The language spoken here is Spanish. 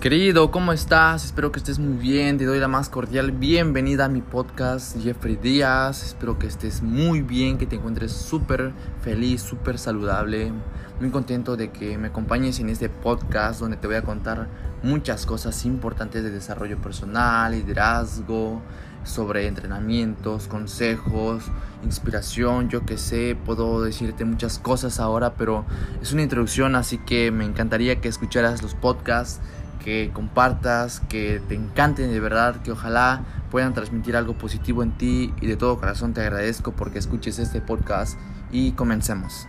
Querido, ¿cómo estás? Espero que estés muy bien. Te doy la más cordial bienvenida a mi podcast Jeffrey Díaz. Espero que estés muy bien, que te encuentres súper feliz, súper saludable. Muy contento de que me acompañes en este podcast donde te voy a contar muchas cosas importantes de desarrollo personal, liderazgo, sobre entrenamientos, consejos, inspiración, yo que sé, puedo decirte muchas cosas ahora, pero es una introducción, así que me encantaría que escucharas los podcasts que compartas, que te encanten de verdad, que ojalá puedan transmitir algo positivo en ti y de todo corazón te agradezco porque escuches este podcast y comencemos.